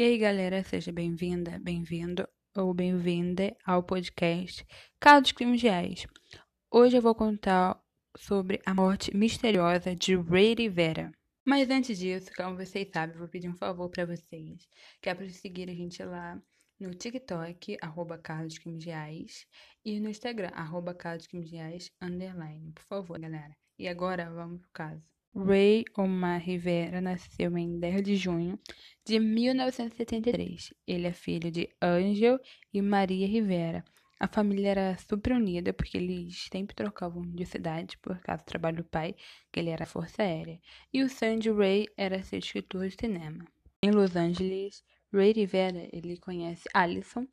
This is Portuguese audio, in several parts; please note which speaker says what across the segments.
Speaker 1: E aí, galera, seja bem-vinda, bem-vindo ou bem-vinda ao podcast Casos Crimes Reais. Hoje eu vou contar sobre a morte misteriosa de Ray Rivera. Mas antes disso, como vocês sabem, eu vou pedir um favor para vocês, que é para seguir a gente lá no TikTok, arroba Carlos Reais, e no Instagram, arroba Carlos Reais, underline, por favor, galera. E agora, vamos pro caso. Ray Omar Rivera nasceu em 10 de junho de 1973. Ele é filho de Angel e Maria Rivera. A família era super unida porque eles sempre trocavam de cidade por causa do trabalho do pai, que ele era Força Aérea. E o de Ray era ser escritor de cinema. Em Los Angeles, Ray Rivera, ele conhece Alison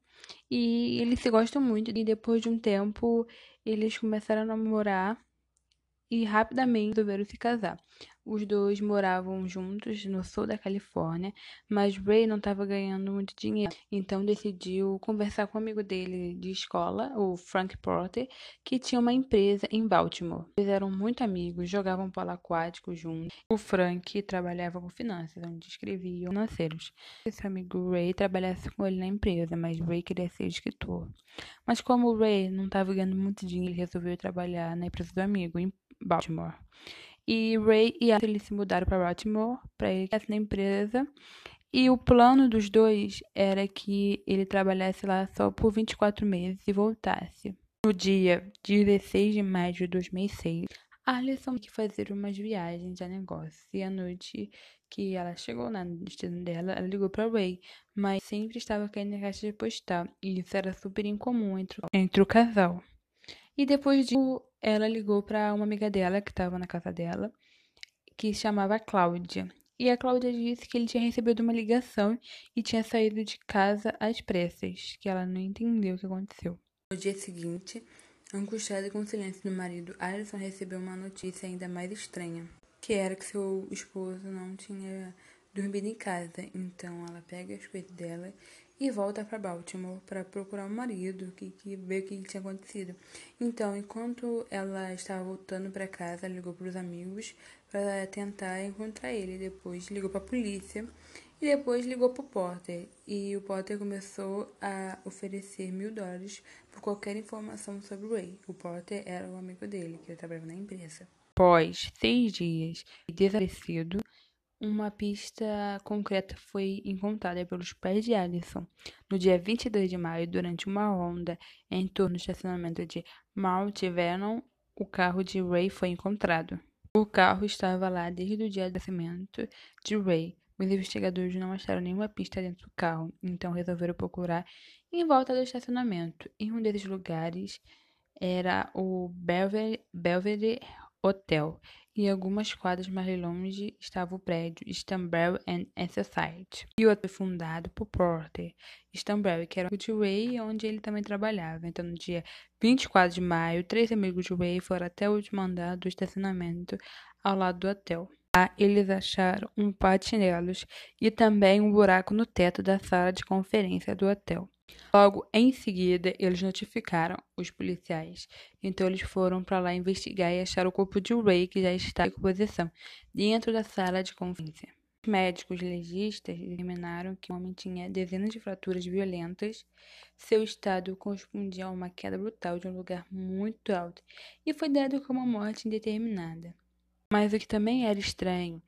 Speaker 1: e eles se gostam muito. E depois de um tempo, eles começaram a namorar e rapidamente resolveram se casar. Os dois moravam juntos no sul da Califórnia, mas Ray não estava ganhando muito dinheiro, então decidiu conversar com um amigo dele de escola, o Frank Porter, que tinha uma empresa em Baltimore. Eles eram muito amigos, jogavam polo aquático juntos. O Frank trabalhava com finanças, onde escrevia financeiros. Esse amigo Ray trabalhasse com ele na empresa, mas Ray queria ser escritor. Mas como o Ray não estava ganhando muito dinheiro, ele resolveu trabalhar na empresa do amigo, em Baltimore. E Ray e Ashley se mudaram para Baltimore para ele na empresa. E o plano dos dois era que ele trabalhasse lá só por 24 meses e voltasse. No dia 16 de maio de 2006, Alison que fazer umas viagens a negócio. E à noite que ela chegou na destino dela, ela ligou para Ray, mas sempre estava caindo na caixa de postal. E isso era super incomum entre, entre o casal. E depois disso, ela ligou para uma amiga dela que estava na casa dela, que se chamava Cláudia. E a Cláudia disse que ele tinha recebido uma ligação e tinha saído de casa às pressas, que ela não entendeu o que aconteceu. No dia seguinte, angustiada com o silêncio do marido, Alison recebeu uma notícia ainda mais estranha, que era que seu esposo não tinha dormido em casa. Então ela pega as coisas dela e volta para Baltimore para procurar o marido, que, que ver o que tinha acontecido. Então, enquanto ela estava voltando para casa, ligou para os amigos para tentar encontrar ele. Depois ligou para a polícia e depois ligou para o Porter. E o Porter começou a oferecer mil dólares por qualquer informação sobre o Ray. O Porter era o amigo dele, que ele trabalhava na empresa. Após seis dias desaparecido, uma pista concreta foi encontrada pelos pais de Alison no dia 22 de maio, durante uma ronda em torno do estacionamento de Mount Vernon. O carro de Ray foi encontrado. O carro estava lá desde o dia do nascimento de Ray. Os investigadores não acharam nenhuma pista dentro do carro, então resolveram procurar em volta do estacionamento. E um desses lugares era o Belvedere Hotel, e algumas quadras mais longe estava o prédio Stanberry and Society. E outro foi fundado por Porter Stanberry, que era o de Ray, onde ele também trabalhava. Então, no dia 24 de maio, três amigos de Ray foram até o último andar do estacionamento ao lado do hotel. Lá, eles acharam um chinelos e também um buraco no teto da sala de conferência do hotel. Logo em seguida, eles notificaram os policiais. Então, eles foram para lá investigar e acharam o corpo de Ray, que já está em posição, dentro da sala de conferência. Os médicos legistas determinaram que o homem tinha dezenas de fraturas violentas. Seu estado correspondia a uma queda brutal de um lugar muito alto e foi dado como morte indeterminada. Mas o que também era estranho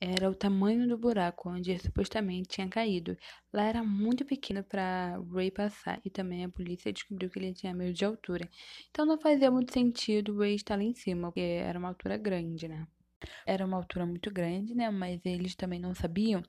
Speaker 1: era o tamanho do buraco onde supostamente tinha caído. Lá era muito pequeno para Ray passar e também a polícia descobriu que ele tinha medo de altura. Então não fazia muito sentido Ray estar lá em cima, porque era uma altura grande, né? Era uma altura muito grande, né? Mas eles também não sabiam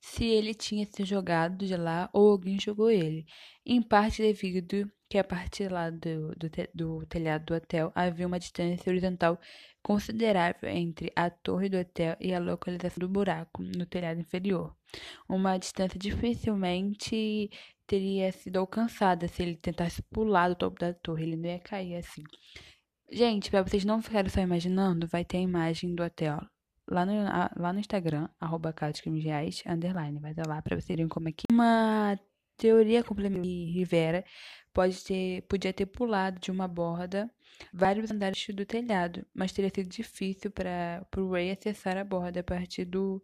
Speaker 1: se ele tinha se jogado de lá ou alguém jogou ele. Em parte devido que a partir lá do, do, do telhado do hotel havia uma distância horizontal considerável entre a torre do hotel e a localização do buraco no telhado inferior. Uma distância dificilmente teria sido alcançada se ele tentasse pular do topo da torre, ele não ia cair assim. Gente, para vocês não ficarem só imaginando, vai ter a imagem do hotel lá no, lá no Instagram, arroba Reais, underline, vai dar lá para vocês verem como é que uma teoria complementar Rivera pode ter, podia ter pulado de uma borda vários andares do telhado, mas teria sido difícil para o Ray acessar a borda a partir do,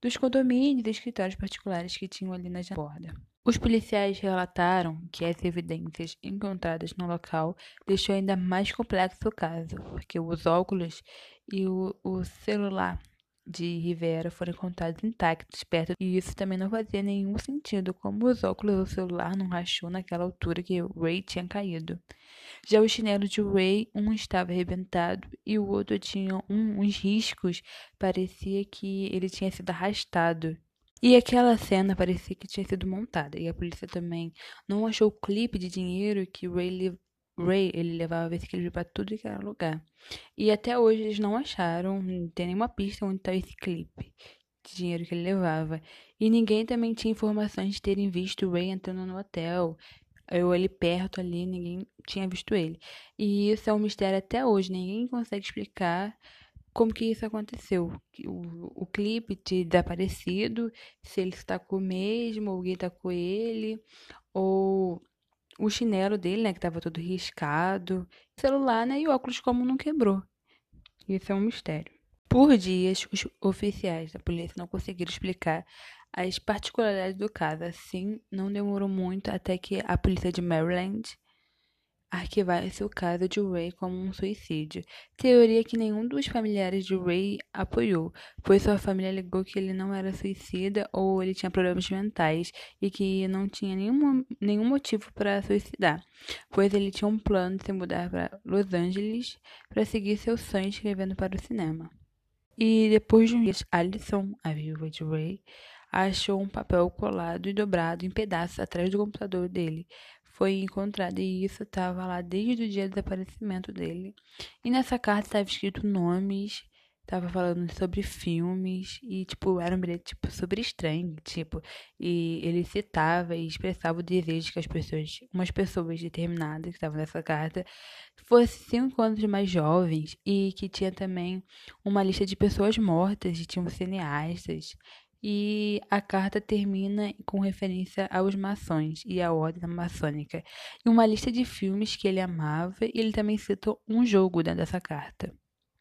Speaker 1: dos condomínios e escritórios particulares que tinham ali na borda. Os policiais relataram que as evidências encontradas no local deixou ainda mais complexo o caso, porque os óculos e o, o celular de Rivera foram encontrados intactos perto e isso também não fazia nenhum sentido, como os óculos do celular não rachou naquela altura que Ray tinha caído. Já o chinelo de Ray, um estava arrebentado e o outro tinha um, uns riscos, parecia que ele tinha sido arrastado. E aquela cena parecia que tinha sido montada, e a polícia também não achou o clipe de dinheiro que Ray, Ray ele levava esse clipe para tudo que era lugar. E até hoje eles não acharam, não tem nenhuma pista onde está esse clipe de dinheiro que ele levava. E ninguém também tinha informações de terem visto Ray entrando no hotel. Eu ali perto ali, ninguém tinha visto ele. E isso é um mistério até hoje, ninguém consegue explicar como que isso aconteceu. O, o clipe de desaparecido, se ele está com mesmo, ou está com ele, ou o chinelo dele, né, que estava todo riscado, o celular, né, e o óculos como não quebrou. Isso é um mistério. Por dias, os oficiais da polícia não conseguiram explicar as particularidades do caso. Assim, não demorou muito até que a polícia de Maryland arquivar-se o caso de Ray como um suicídio, teoria que nenhum dos familiares de Ray apoiou, pois sua família alegou que ele não era suicida ou ele tinha problemas mentais e que não tinha nenhum, nenhum motivo para suicidar, pois ele tinha um plano de se mudar para Los Angeles para seguir seu sonho escrevendo para o cinema. E depois de um dia, Alison, a viúva de Ray, achou um papel colado e dobrado em pedaços atrás do computador dele, foi encontrada e isso estava lá desde o dia do desaparecimento dele. E nessa carta estava escrito nomes, estava falando sobre filmes e tipo era um bilhete tipo super estranho, tipo, e ele citava e expressava o desejo que as pessoas, umas pessoas determinadas que estavam nessa carta, fossem cinco anos mais jovens e que tinha também uma lista de pessoas mortas, e tinham cineastas, e a carta termina com referência aos maçons e à ordem maçônica, e uma lista de filmes que ele amava, e ele também citou um jogo dentro dessa carta.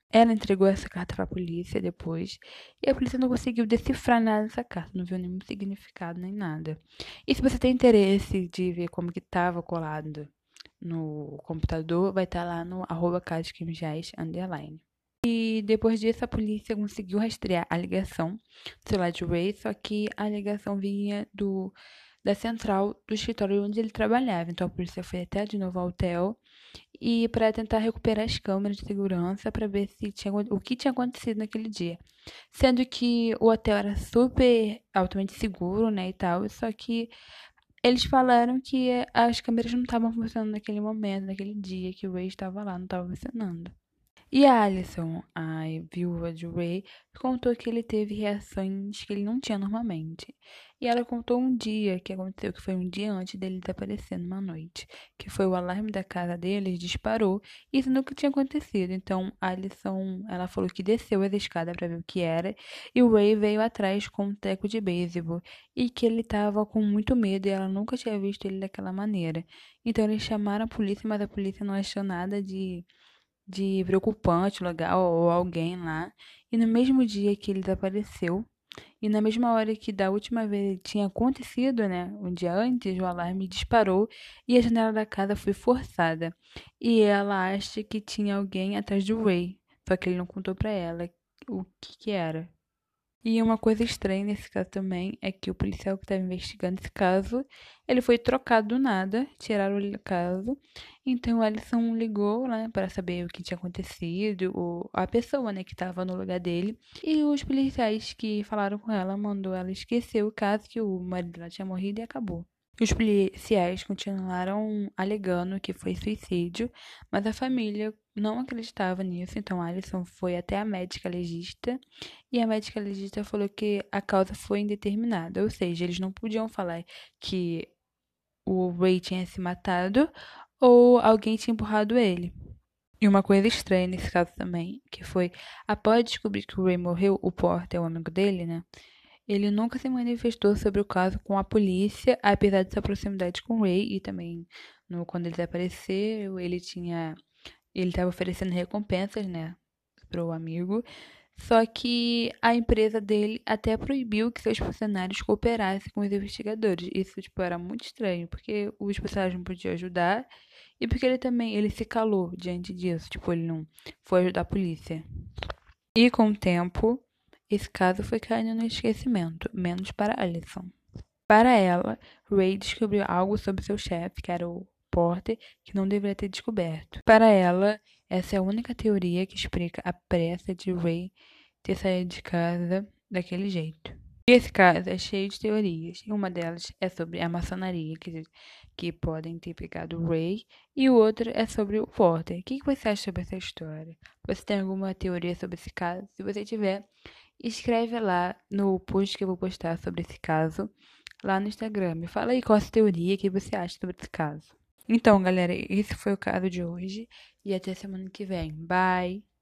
Speaker 1: Ela entregou essa carta para a polícia depois, e a polícia não conseguiu decifrar nada dessa carta, não viu nenhum significado nem nada. E se você tem interesse de ver como que estava colado no computador, vai estar tá lá no arroba underline. E depois disso, a polícia conseguiu rastrear a ligação do celular de Ray, só que a ligação vinha do, da central do escritório onde ele trabalhava. Então a polícia foi até de novo ao hotel e para tentar recuperar as câmeras de segurança para ver se tinha o que tinha acontecido naquele dia. Sendo que o hotel era super altamente seguro, né, e tal, só que eles falaram que as câmeras não estavam funcionando naquele momento, naquele dia que o Ray estava lá, não estava funcionando. E a Alison, a viúva de Ray, contou que ele teve reações que ele não tinha normalmente. E ela contou um dia que aconteceu, que foi um dia antes dele desaparecer numa noite, que foi o alarme da casa deles disparou e isso nunca tinha acontecido. Então, Alison, ela falou que desceu as escadas para ver o que era e o Ray veio atrás com um teco de beisebol e que ele estava com muito medo e ela nunca tinha visto ele daquela maneira. Então, eles chamaram a polícia, mas a polícia não achou nada de de preocupante, legal, ou alguém lá. E no mesmo dia que ele desapareceu, e na mesma hora que da última vez tinha acontecido, né, um dia antes, o alarme disparou e a janela da casa foi forçada. E ela acha que tinha alguém atrás do Ray, só que ele não contou para ela o que, que era. E uma coisa estranha nesse caso também é que o policial que estava investigando esse caso, ele foi trocado do nada, tiraram o caso. Então a Alison ligou, né, para saber o que tinha acontecido, ou a pessoa, né, que estava no lugar dele. E os policiais que falaram com ela mandou ela esquecer o caso que o marido dela tinha morrido e acabou. Os policiais continuaram alegando que foi suicídio, mas a família não acreditava nisso, então Alison foi até a médica legista e a médica legista falou que a causa foi indeterminada, ou seja, eles não podiam falar que o Ray tinha se matado ou alguém tinha empurrado ele. E uma coisa estranha nesse caso também, que foi após descobrir que o Ray morreu, o Porter, o amigo dele, né? Ele nunca se manifestou sobre o caso com a polícia, apesar de sua proximidade com Ray e também no, quando ele desapareceu, ele tinha ele estava oferecendo recompensas, né, para o amigo. Só que a empresa dele até proibiu que seus funcionários cooperassem com os investigadores. Isso, tipo, era muito estranho, porque os funcionários não podiam ajudar e porque ele também, ele se calou diante disso. Tipo, ele não foi ajudar a polícia. E com o tempo, esse caso foi caindo no esquecimento, menos para Alison. Para ela, Ray descobriu algo sobre seu chefe, que era o Porter, que não deveria ter descoberto. Para ela, essa é a única teoria que explica a pressa de Ray ter saído de casa daquele jeito. E esse caso é cheio de teorias, e uma delas é sobre a maçonaria, que, que podem ter pegado o Ray, e o outro é sobre o Porter. O que, você acha sobre essa história? Você tem alguma teoria sobre esse caso? Se você tiver, escreve lá no post que eu vou postar sobre esse caso, lá no Instagram. Me fala aí qual a teoria que você acha sobre esse caso. Então, galera, esse foi o caso de hoje, e até semana que vem. Bye!